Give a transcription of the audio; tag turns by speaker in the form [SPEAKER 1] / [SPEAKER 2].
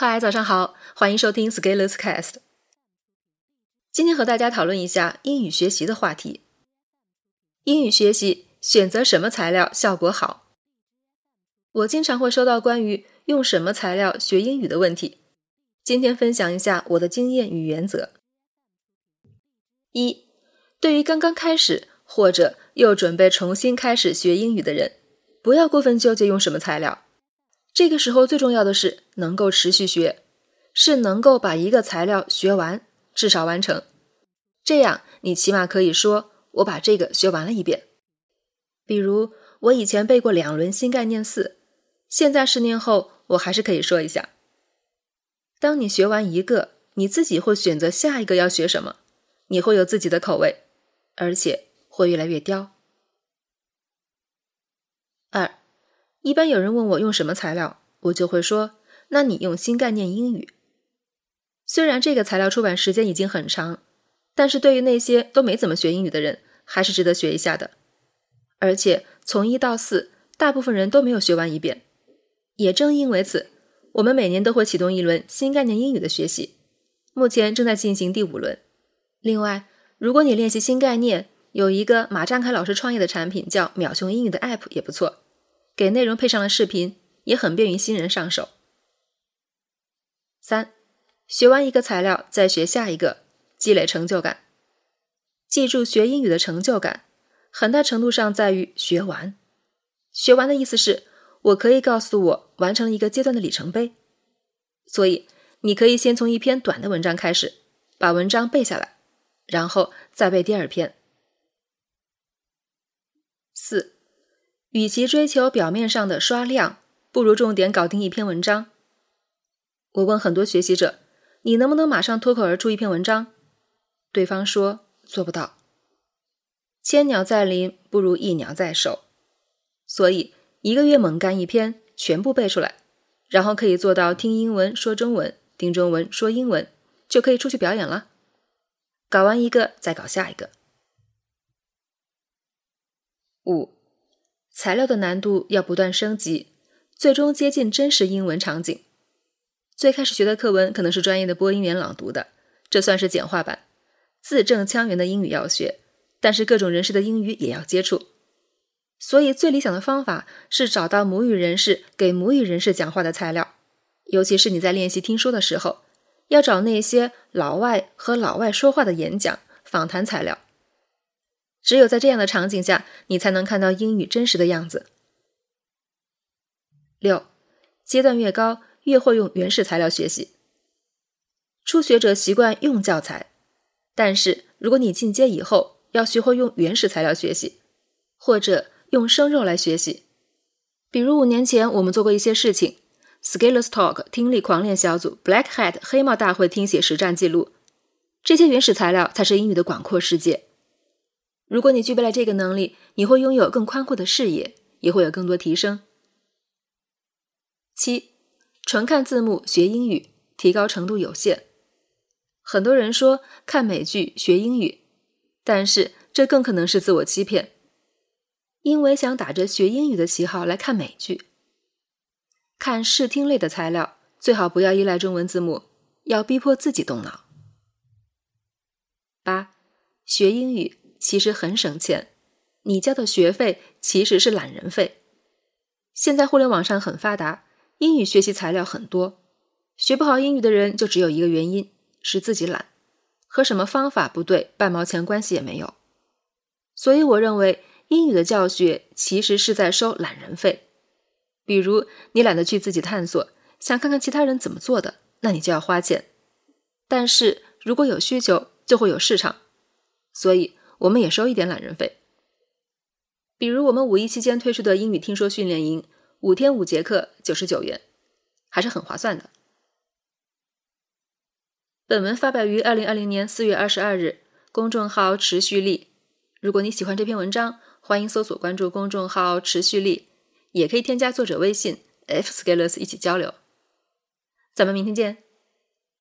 [SPEAKER 1] 嗨，早上好，欢迎收听 Scaleless Cast。今天和大家讨论一下英语学习的话题。英语学习选择什么材料效果好？我经常会收到关于用什么材料学英语的问题。今天分享一下我的经验与原则。一，对于刚刚开始或者又准备重新开始学英语的人，不要过分纠结用什么材料。这个时候最重要的是能够持续学，是能够把一个材料学完，至少完成。这样你起码可以说我把这个学完了一遍。比如我以前背过两轮新概念四，现在十年后我还是可以说一下。当你学完一个，你自己会选择下一个要学什么，你会有自己的口味，而且会越来越刁。二。一般有人问我用什么材料，我就会说：“那你用新概念英语。”虽然这个材料出版时间已经很长，但是对于那些都没怎么学英语的人，还是值得学一下的。而且从一到四，大部分人都没有学完一遍。也正因为此，我们每年都会启动一轮新概念英语的学习，目前正在进行第五轮。另外，如果你练习新概念，有一个马占凯老师创业的产品叫秒熊英语的 App 也不错。给内容配上了视频，也很便于新人上手。三，学完一个材料再学下一个，积累成就感。记住，学英语的成就感很大程度上在于学完。学完的意思是我可以告诉我完成了一个阶段的里程碑。所以，你可以先从一篇短的文章开始，把文章背下来，然后再背第二篇。四。与其追求表面上的刷量，不如重点搞定一篇文章。我问很多学习者：“你能不能马上脱口而出一篇文章？”对方说：“做不到。”千鸟在林，不如一鸟在手。所以一个月猛干一篇，全部背出来，然后可以做到听英文说中文，听中文说英文，就可以出去表演了。搞完一个，再搞下一个。五。材料的难度要不断升级，最终接近真实英文场景。最开始学的课文可能是专业的播音员朗读的，这算是简化版。字正腔圆的英语要学，但是各种人士的英语也要接触。所以最理想的方法是找到母语人士给母语人士讲话的材料，尤其是你在练习听说的时候，要找那些老外和老外说话的演讲、访谈材料。只有在这样的场景下，你才能看到英语真实的样子。六，阶段越高，越会用原始材料学习。初学者习惯用教材，但是如果你进阶以后，要学会用原始材料学习，或者用生肉来学习。比如五年前我们做过一些事情：Scalers Talk 听力狂练小组、Black Hat 黑帽大会听写实战记录。这些原始材料才是英语的广阔世界。如果你具备了这个能力，你会拥有更宽阔的视野，也会有更多提升。七，纯看字幕学英语，提高程度有限。很多人说看美剧学英语，但是这更可能是自我欺骗，因为想打着学英语的旗号来看美剧。看视听类的材料，最好不要依赖中文字幕，要逼迫自己动脑。八，学英语。其实很省钱，你交的学费其实是懒人费。现在互联网上很发达，英语学习材料很多，学不好英语的人就只有一个原因，是自己懒，和什么方法不对半毛钱关系也没有。所以我认为英语的教学其实是在收懒人费。比如你懒得去自己探索，想看看其他人怎么做的，那你就要花钱。但是如果有需求，就会有市场，所以。我们也收一点懒人费，比如我们五一期间推出的英语听说训练营，五天五节课九十九元，还是很划算的。本文发表于二零二零年四月二十二日，公众号持续力。如果你喜欢这篇文章，欢迎搜索关注公众号持续力，也可以添加作者微信 f scalers 一起交流。咱们明天见。